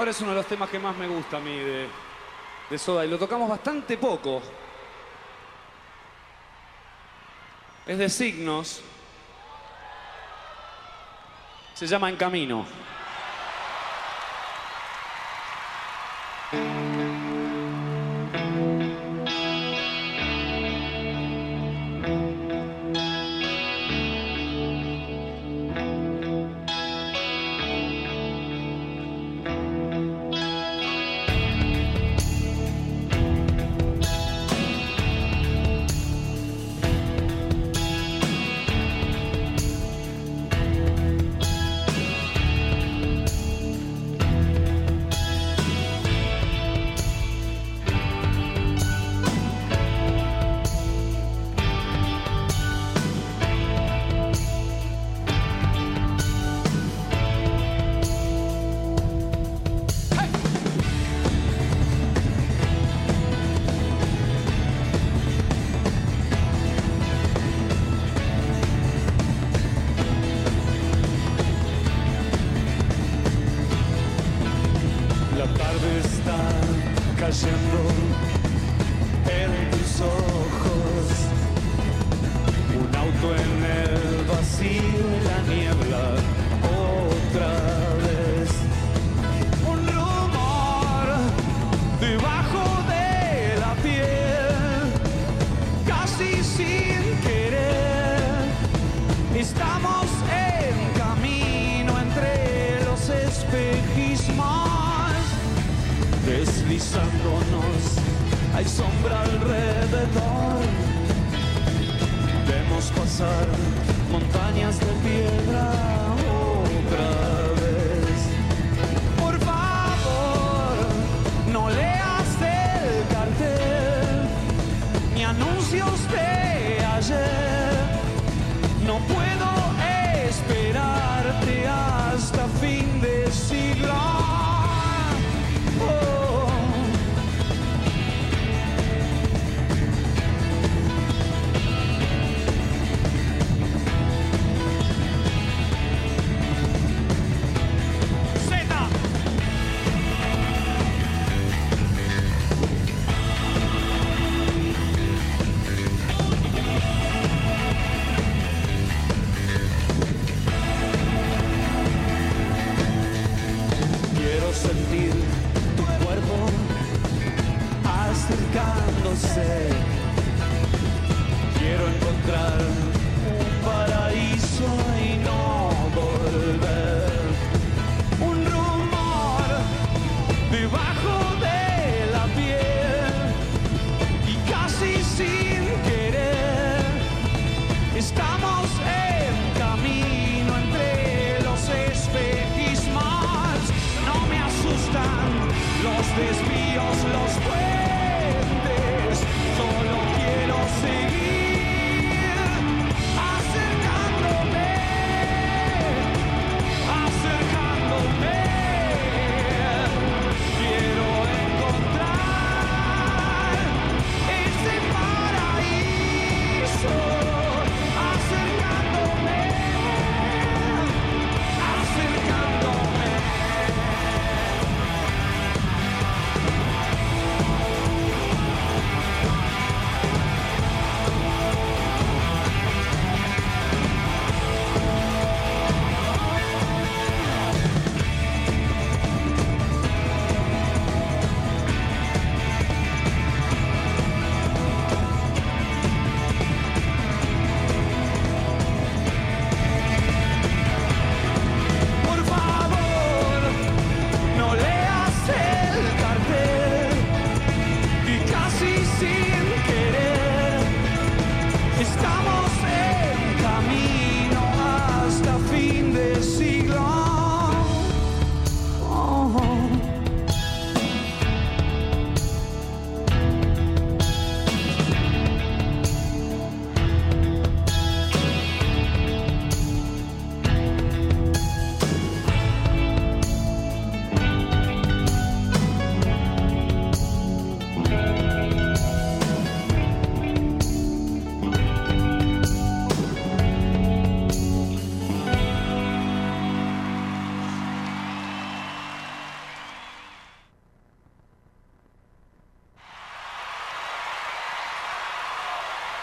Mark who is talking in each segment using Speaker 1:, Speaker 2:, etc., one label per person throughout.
Speaker 1: Ahora es uno de los temas que más me gusta a mí de, de Soda y lo tocamos bastante poco. Es de signos. Se llama En Camino.
Speaker 2: En tus ojos. Un auto en el vacío la niebla hay sombra alrededor. Vemos pasar montañas de piedra otra vez. Por favor, no leas el cartel ni anuncios de estamos en camino entre los espejismos. No me asustan los desvíos, los puentes.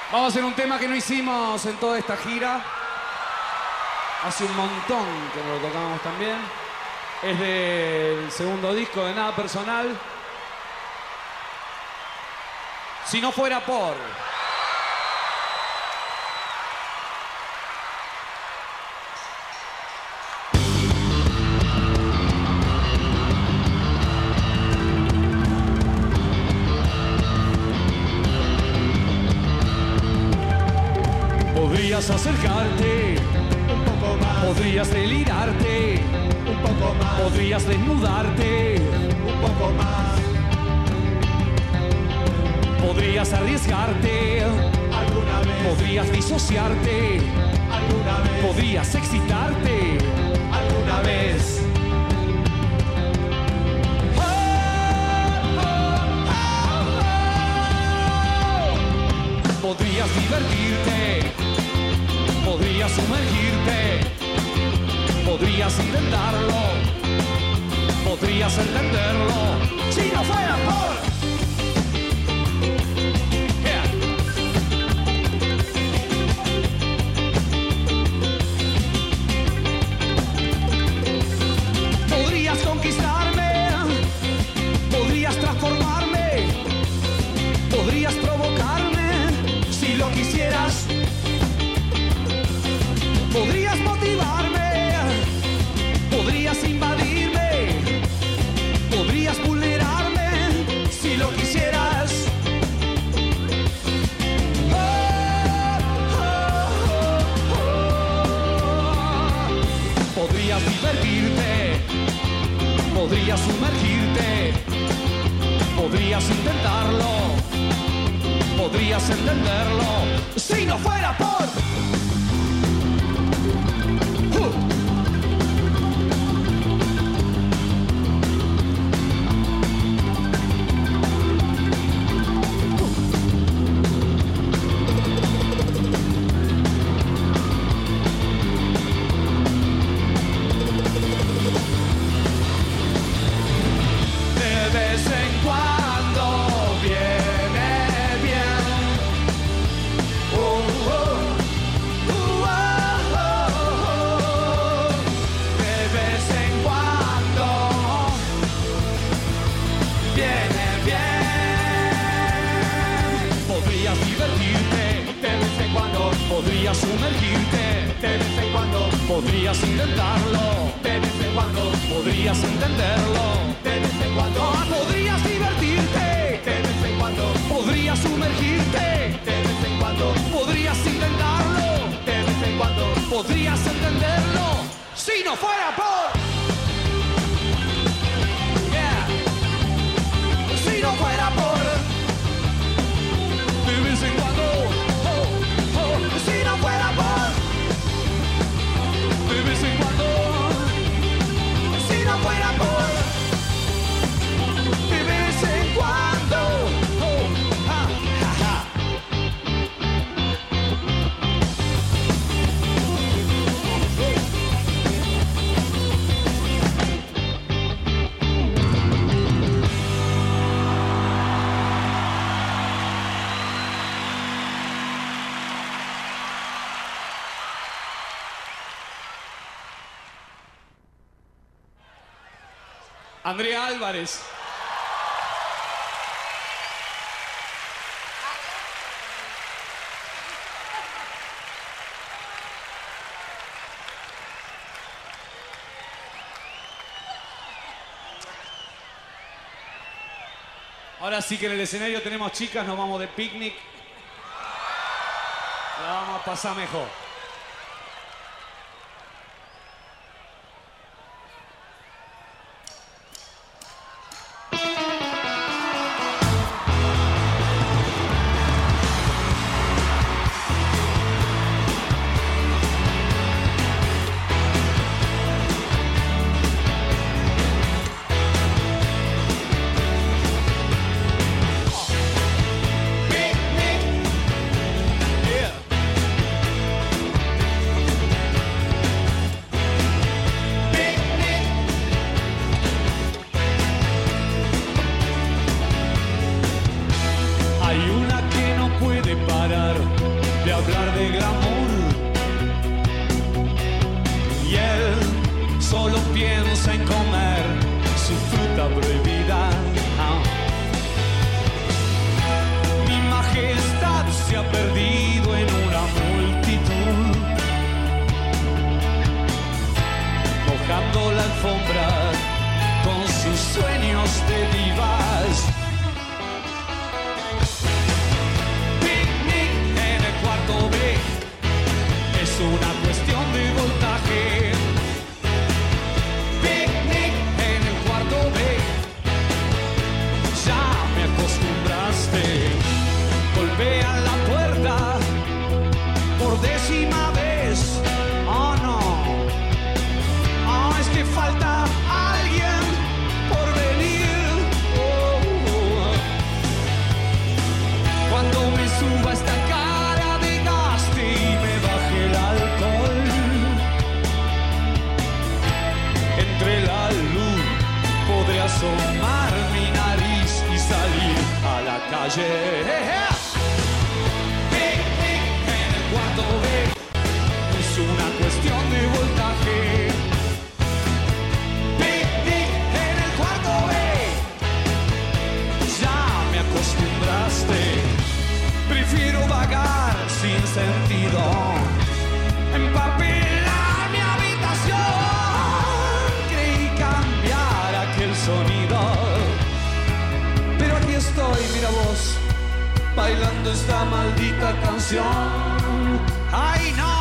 Speaker 2: Vamos a un tema que no hicimos en toda esta gira. Hace un montón que no lo tocamos también. Es del segundo disco de Nada Personal. Si no fuera por... Podrías acercarte,
Speaker 3: un poco más,
Speaker 2: podrías delirarte,
Speaker 3: un poco más,
Speaker 2: podrías desnudarte,
Speaker 3: un poco más,
Speaker 2: podrías arriesgarte,
Speaker 3: alguna vez,
Speaker 2: podrías disociarte,
Speaker 3: alguna vez,
Speaker 2: podrías excitarte.
Speaker 3: Alguna vez.
Speaker 2: Podrías divertirte, podrías sumergirte, podrías intentarlo, podrías entenderlo, si no fuera por... entenderlo, si no fuera por... Andrea Álvarez. Ahora sí que en el escenario tenemos chicas, nos vamos de picnic. La vamos a pasar mejor. la alfombra con sus sueños de divas. Picnic en el cuarto B es una cuestión de voluntad. La bailando esta maldita canción. ¡Ay no!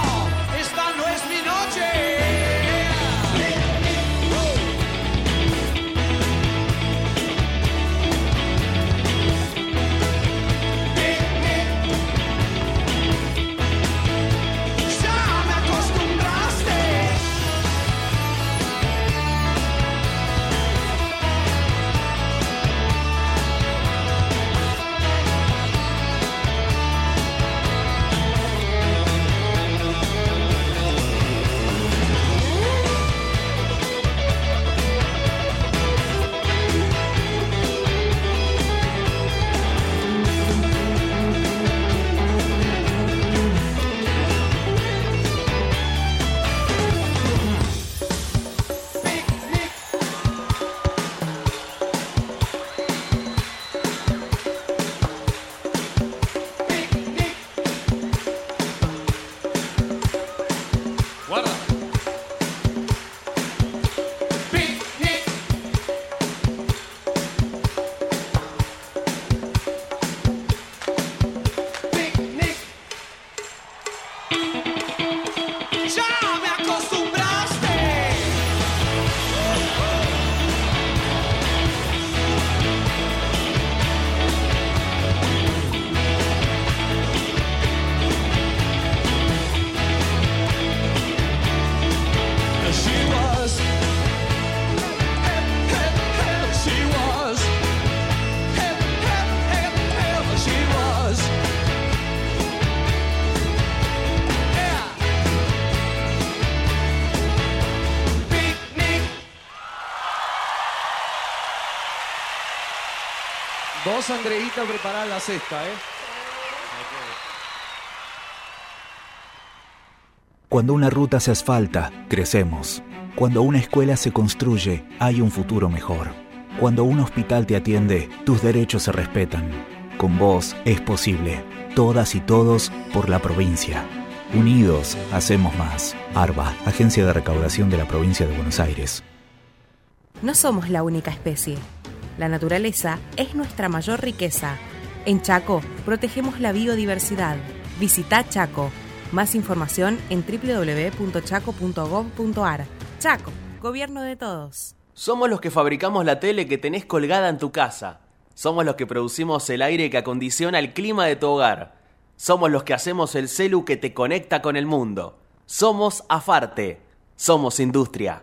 Speaker 2: Vos, Andreita, prepará la cesta, ¿eh?
Speaker 4: Cuando una ruta se asfalta, crecemos. Cuando una escuela se construye, hay un futuro mejor. Cuando un hospital te atiende, tus derechos se respetan. Con vos es posible. Todas y todos por la provincia. Unidos, hacemos más. ARBA, Agencia de Recaudación de la Provincia de Buenos Aires.
Speaker 5: No somos la única especie. La naturaleza es nuestra mayor riqueza. En Chaco, protegemos la biodiversidad. Visita Chaco. Más información en www.chaco.gov.ar. Chaco, gobierno de todos.
Speaker 6: Somos los que fabricamos la tele que tenés colgada en tu casa. Somos los que producimos el aire que acondiciona el clima de tu hogar. Somos los que hacemos el celu que te conecta con el mundo. Somos Afarte. Somos industria.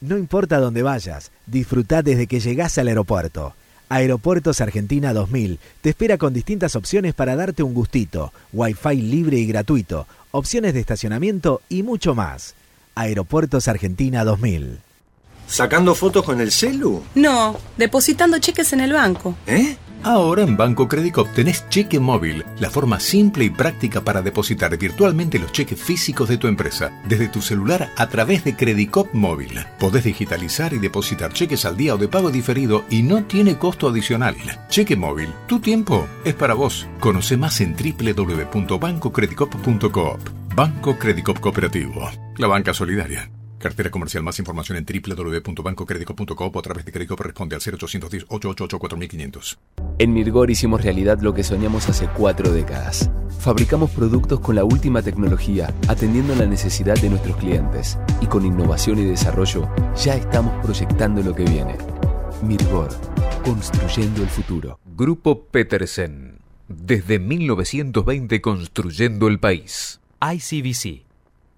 Speaker 7: No importa dónde vayas, disfruta desde que llegás al aeropuerto. Aeropuertos Argentina 2000 te espera con distintas opciones para darte un gustito, wifi libre y gratuito, opciones de estacionamiento y mucho más. Aeropuertos Argentina 2000.
Speaker 8: ¿Sacando fotos con el celu?
Speaker 9: No, depositando cheques en el banco.
Speaker 8: ¿Eh?
Speaker 10: Ahora en Banco Credicop tenés cheque móvil, la forma simple y práctica para depositar virtualmente los cheques físicos de tu empresa, desde tu celular a través de Credicop Móvil. Podés digitalizar y depositar cheques al día o de pago diferido y no tiene costo adicional. Cheque móvil, tu tiempo es para vos. Conoce más en www.bancocredicop.coop. Banco Credicop Cooperativo, la banca solidaria. Cartera comercial. Más información en www.bancocredico.coop o a través de crédito responde al 0810-888-4500.
Speaker 11: En Mirgor hicimos realidad lo que soñamos hace cuatro décadas. Fabricamos productos con la última tecnología, atendiendo la necesidad de nuestros clientes. Y con innovación y desarrollo, ya estamos proyectando lo que viene. Mirgor,
Speaker 12: construyendo el futuro. Grupo Petersen. Desde 1920 construyendo el país.
Speaker 13: ICBC.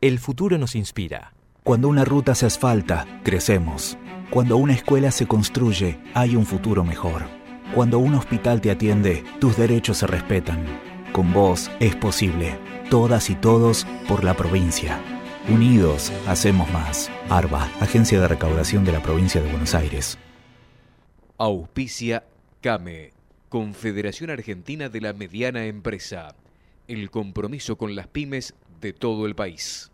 Speaker 13: El futuro nos inspira.
Speaker 4: Cuando una ruta se asfalta, crecemos. Cuando una escuela se construye, hay un futuro mejor. Cuando un hospital te atiende, tus derechos se respetan. Con vos es posible. Todas y todos por la provincia. Unidos, hacemos más. ARBA, Agencia de Recaudación de la Provincia de Buenos Aires.
Speaker 12: Auspicia CAME, Confederación Argentina de la Mediana Empresa. El compromiso con las pymes de todo el país.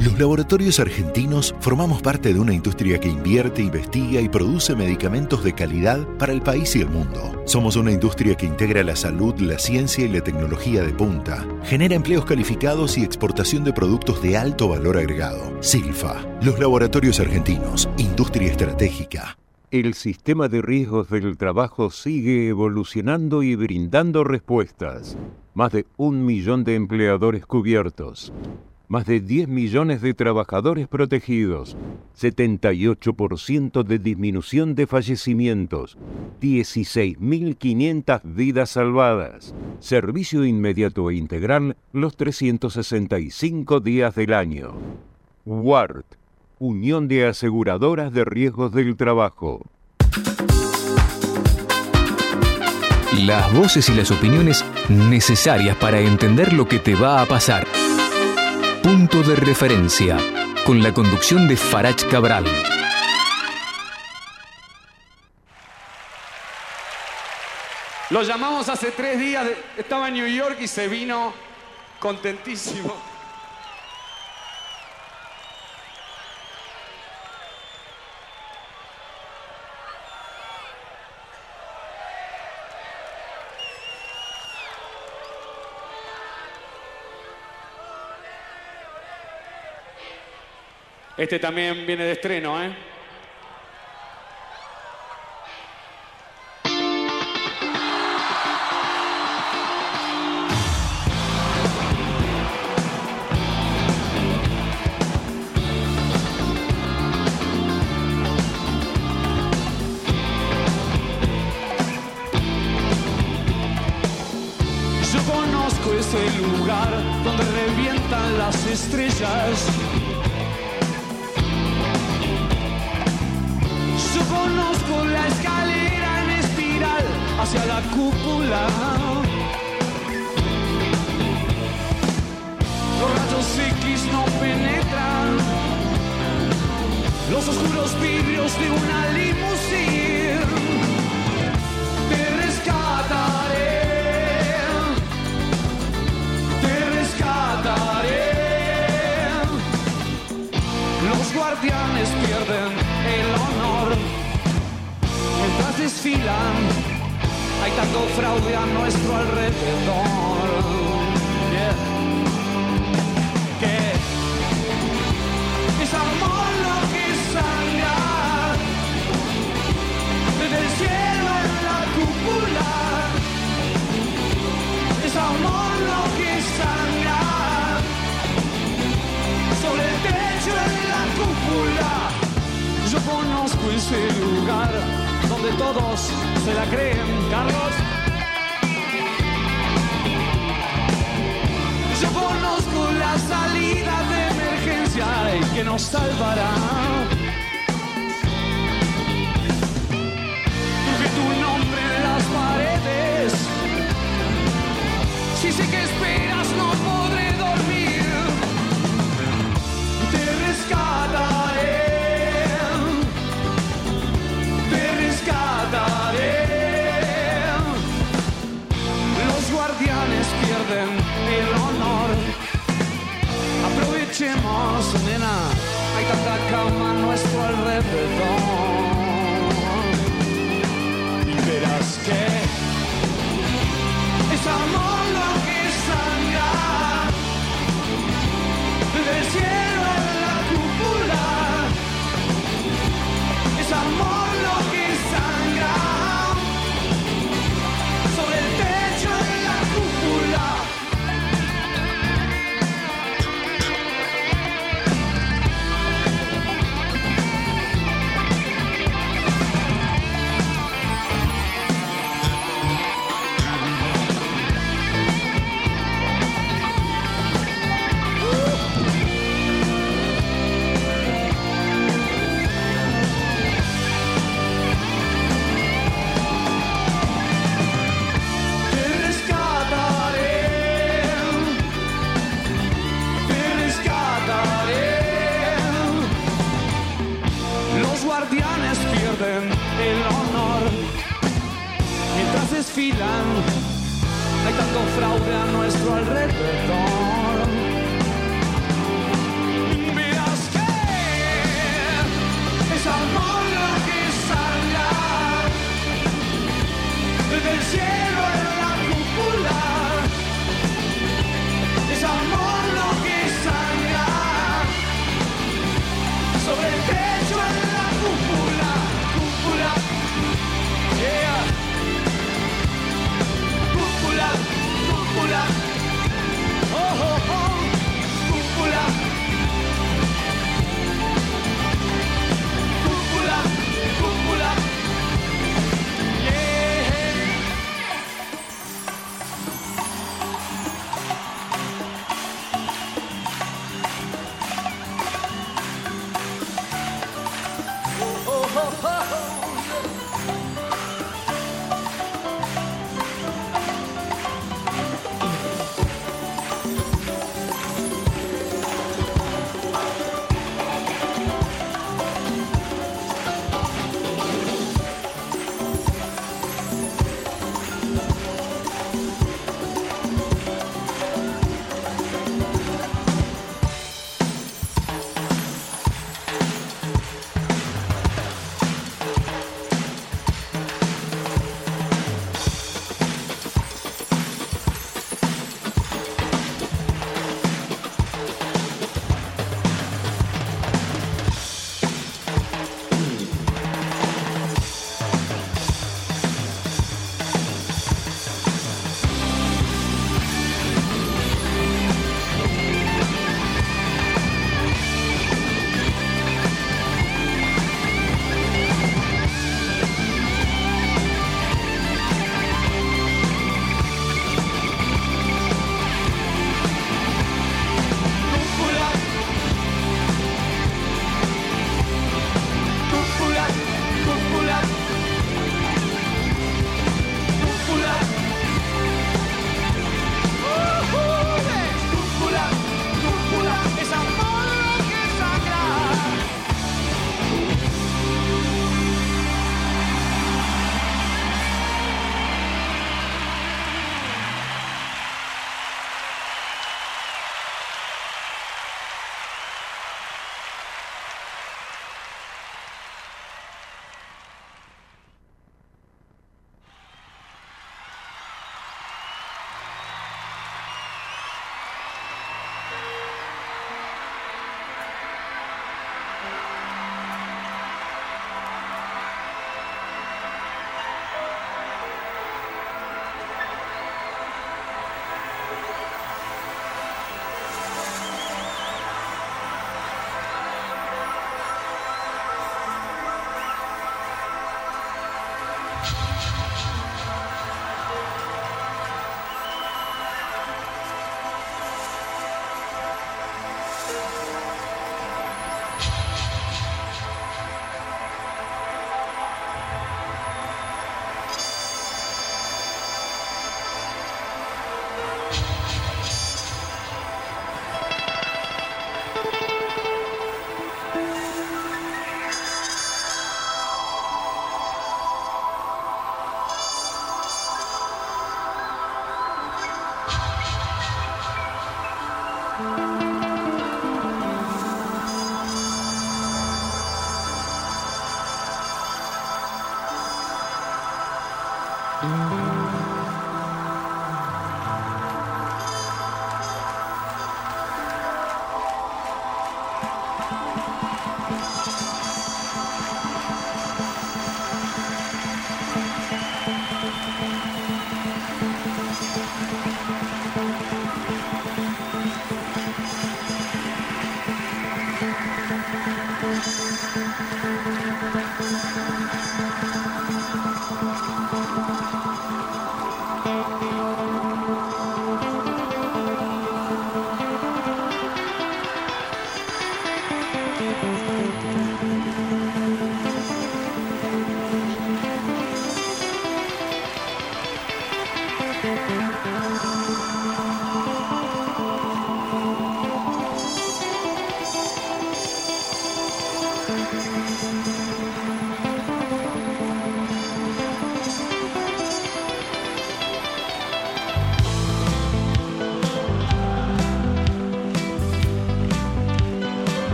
Speaker 14: Los laboratorios argentinos formamos parte de una industria que invierte, investiga y produce medicamentos de calidad para el país y el mundo. Somos una industria que integra la salud, la ciencia y la tecnología de punta. Genera empleos calificados y exportación de productos de alto valor agregado. Silfa, los laboratorios argentinos, industria estratégica.
Speaker 15: El sistema de riesgos del trabajo sigue evolucionando y brindando respuestas. Más de un millón de empleadores cubiertos más de 10 millones de trabajadores protegidos, 78% de disminución de fallecimientos, 16.500 vidas salvadas, servicio inmediato e integral los 365 días del año. WART, Unión de Aseguradoras de Riesgos del Trabajo.
Speaker 12: Las voces y las opiniones necesarias para entender lo que te va a pasar. Punto de referencia, con la conducción de Farach Cabral.
Speaker 2: Lo llamamos hace tres días, estaba en New York y se vino contentísimo. Este también viene de estreno, ¿eh?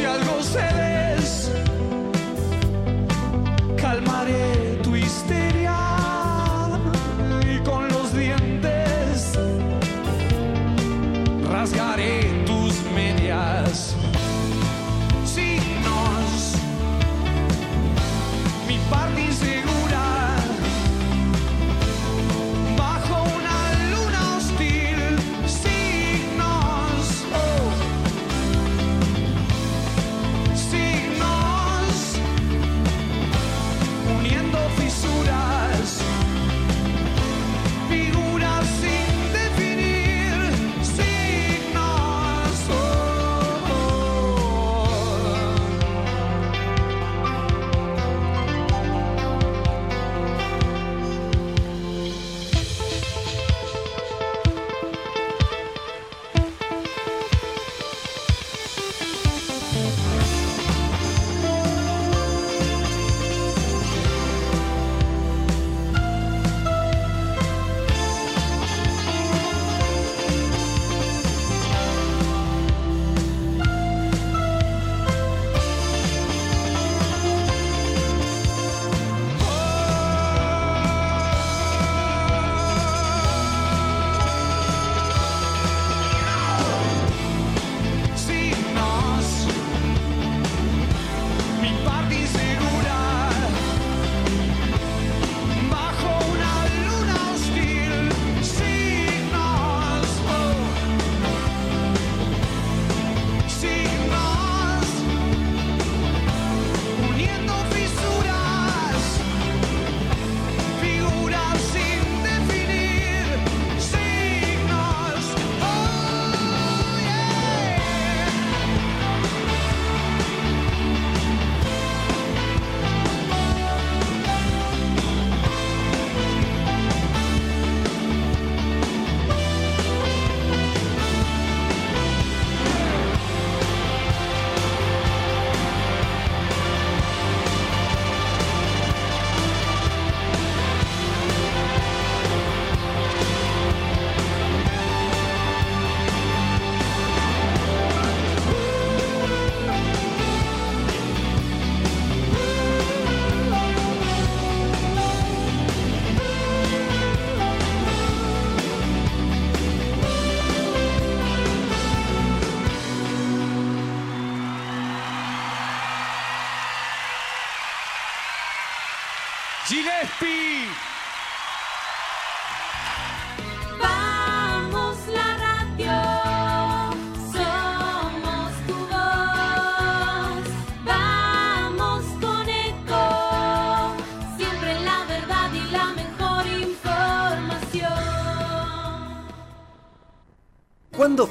Speaker 2: Si algo cedes, calmaré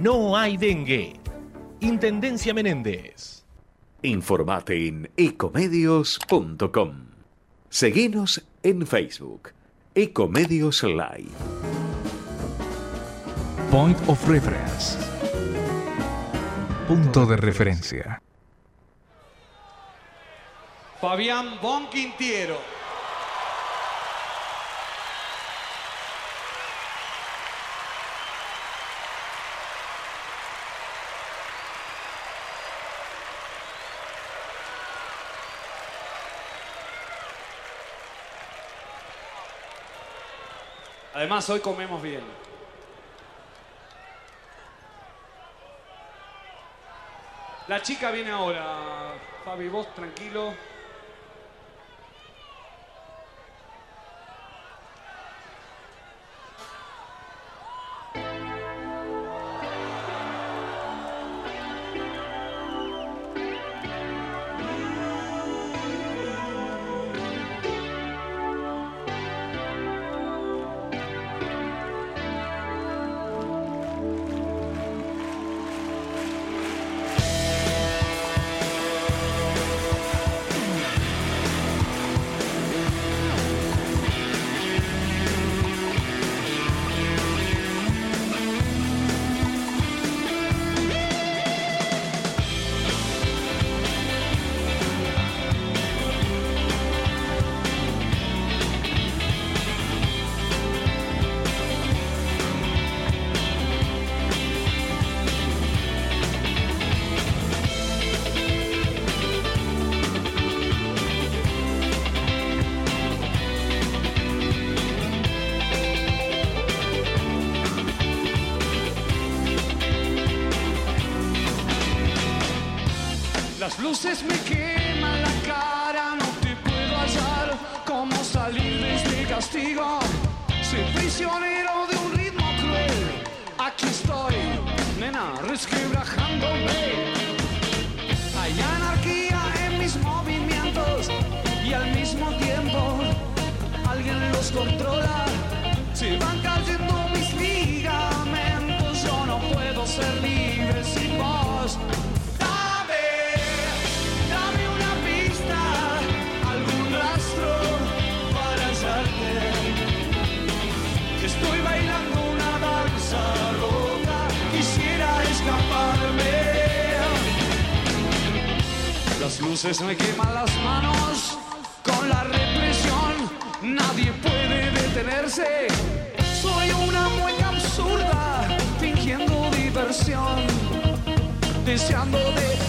Speaker 16: no hay dengue. Intendencia Menéndez.
Speaker 17: Informate en ecomedios.com. Seguinos en Facebook. Ecomedios Live.
Speaker 12: Point of Reference. Punto de referencia.
Speaker 2: Fabián Bonquintiero. Además, hoy comemos bien. La chica viene ahora. Fabi, vos tranquilo. Luces Luces me queman las manos con la represión, nadie puede detenerse. Soy una mueca absurda, fingiendo diversión, deseando de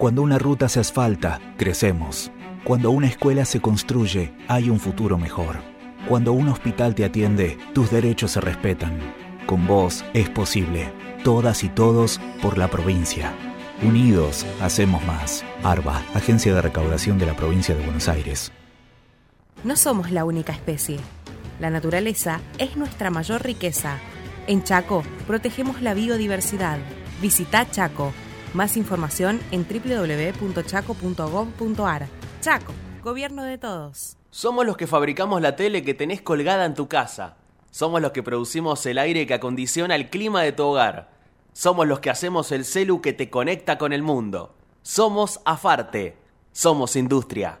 Speaker 4: Cuando una ruta se asfalta, crecemos. Cuando una escuela se construye, hay un futuro mejor. Cuando un hospital te atiende, tus derechos se respetan. Con vos es posible. Todas y todos por la provincia. Unidos, hacemos más. ARBA, Agencia de Recaudación de la Provincia de Buenos Aires.
Speaker 5: No somos la única especie. La naturaleza es nuestra mayor riqueza. En Chaco, protegemos la biodiversidad. Visita Chaco más información en www.chaco.gov.ar. Chaco, gobierno de todos.
Speaker 6: Somos los que fabricamos la tele que tenés colgada en tu casa. Somos los que producimos el aire que acondiciona el clima de tu hogar. Somos los que hacemos el celu que te conecta con el mundo. Somos Afarte. Somos Industria.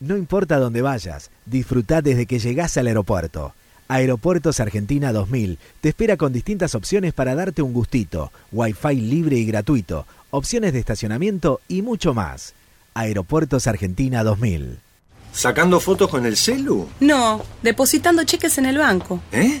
Speaker 7: No importa dónde vayas, disfruta desde que llegás al aeropuerto. Aeropuertos Argentina 2000 te espera con distintas opciones para darte un gustito, wifi libre y gratuito, opciones de estacionamiento y mucho más. Aeropuertos Argentina 2000.
Speaker 8: ¿Sacando fotos con el celu?
Speaker 9: No, depositando cheques en el banco.
Speaker 8: ¿Eh?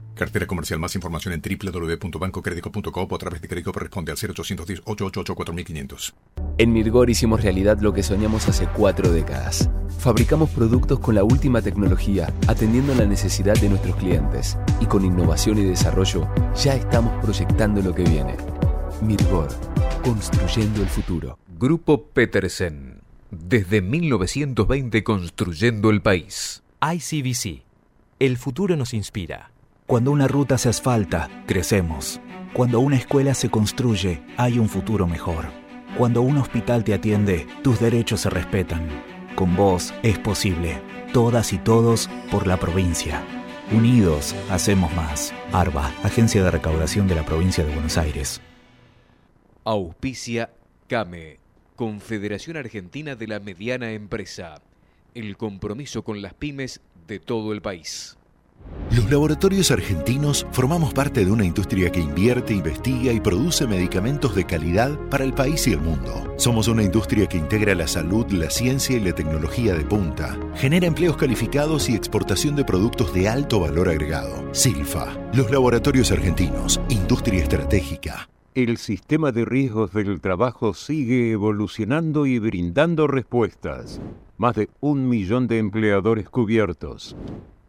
Speaker 10: Cartera comercial. Más información en www.bancocredico.com o a través de Credicop responde al 0810 888 4500.
Speaker 11: En Mirgor hicimos realidad lo que soñamos hace cuatro décadas. Fabricamos productos con la última tecnología, atendiendo la necesidad de nuestros clientes. Y con innovación y desarrollo, ya estamos proyectando lo que viene. Mirgor, construyendo el futuro.
Speaker 12: Grupo Petersen. Desde 1920 construyendo el país.
Speaker 13: ICBC. El futuro nos inspira.
Speaker 4: Cuando una ruta se asfalta, crecemos. Cuando una escuela se construye, hay un futuro mejor. Cuando un hospital te atiende, tus derechos se respetan. Con vos es posible. Todas y todos por la provincia. Unidos, hacemos más. ARBA, Agencia de Recaudación de la Provincia de Buenos Aires.
Speaker 12: Auspicia CAME, Confederación Argentina de la Mediana Empresa. El compromiso con las pymes de todo el país.
Speaker 14: Los laboratorios argentinos formamos parte de una industria que invierte, investiga y produce medicamentos de calidad para el país y el mundo. Somos una industria que integra la salud, la ciencia y la tecnología de punta. Genera empleos calificados y exportación de productos de alto valor agregado. Silfa, los laboratorios argentinos, industria estratégica.
Speaker 15: El sistema de riesgos del trabajo sigue evolucionando y brindando respuestas. Más de un millón de empleadores cubiertos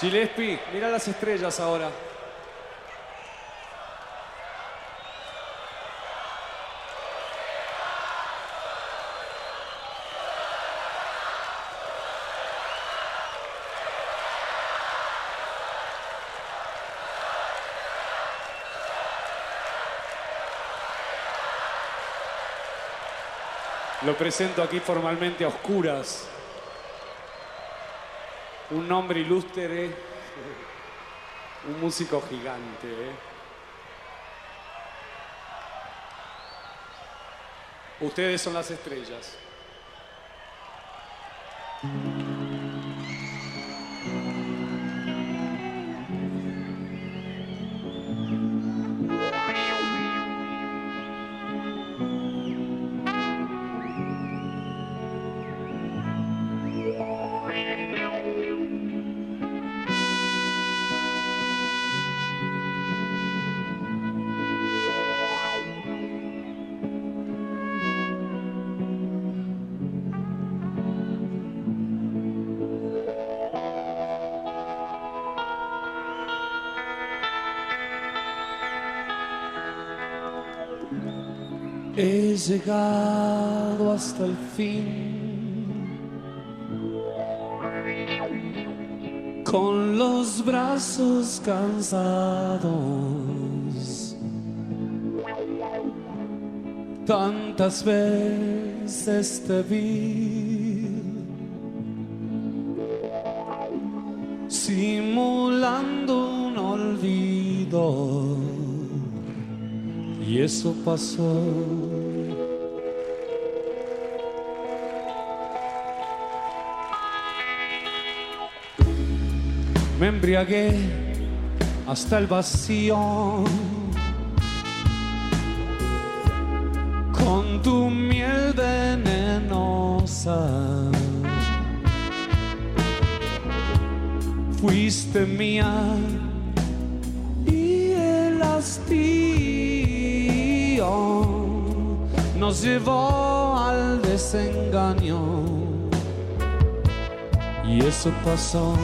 Speaker 2: Gillespie, mira las estrellas ahora. Lo presento aquí formalmente a oscuras. Un nombre ilustre, un músico gigante. ¿eh? Ustedes son las estrellas. Llegado hasta el fin. con los brazos cansados. Tantas veces te vi simulando un olvido y eso pasó. Me embriagué hasta el vacío con tu miel venenosa. Fuiste mía y el hastío nos llevó al desengaño y eso pasó.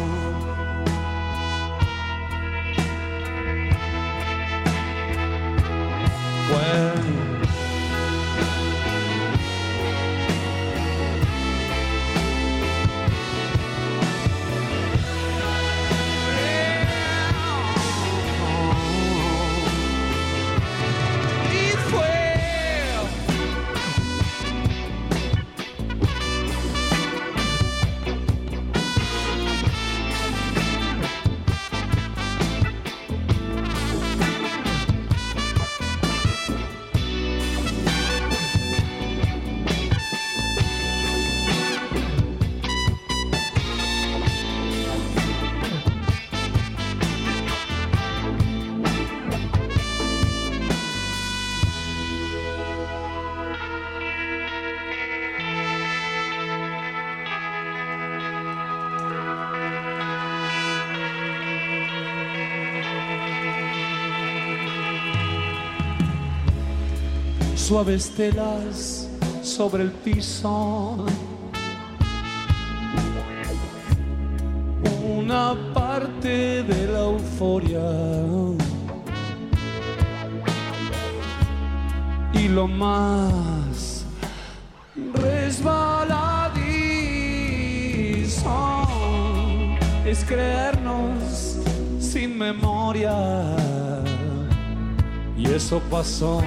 Speaker 2: Suaves telas sobre el piso. Una parte de la euforia. Y lo más resbaladizo es creernos sin memoria. Y eso pasó.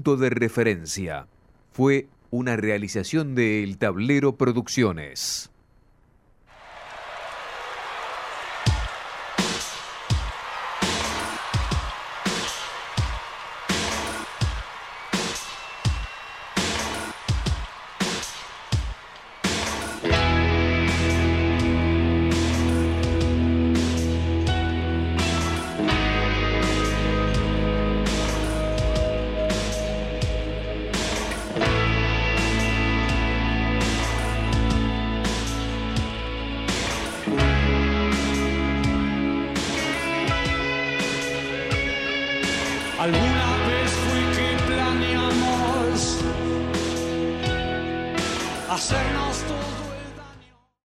Speaker 13: Punto de referencia. Fue una realización de El Tablero Producciones.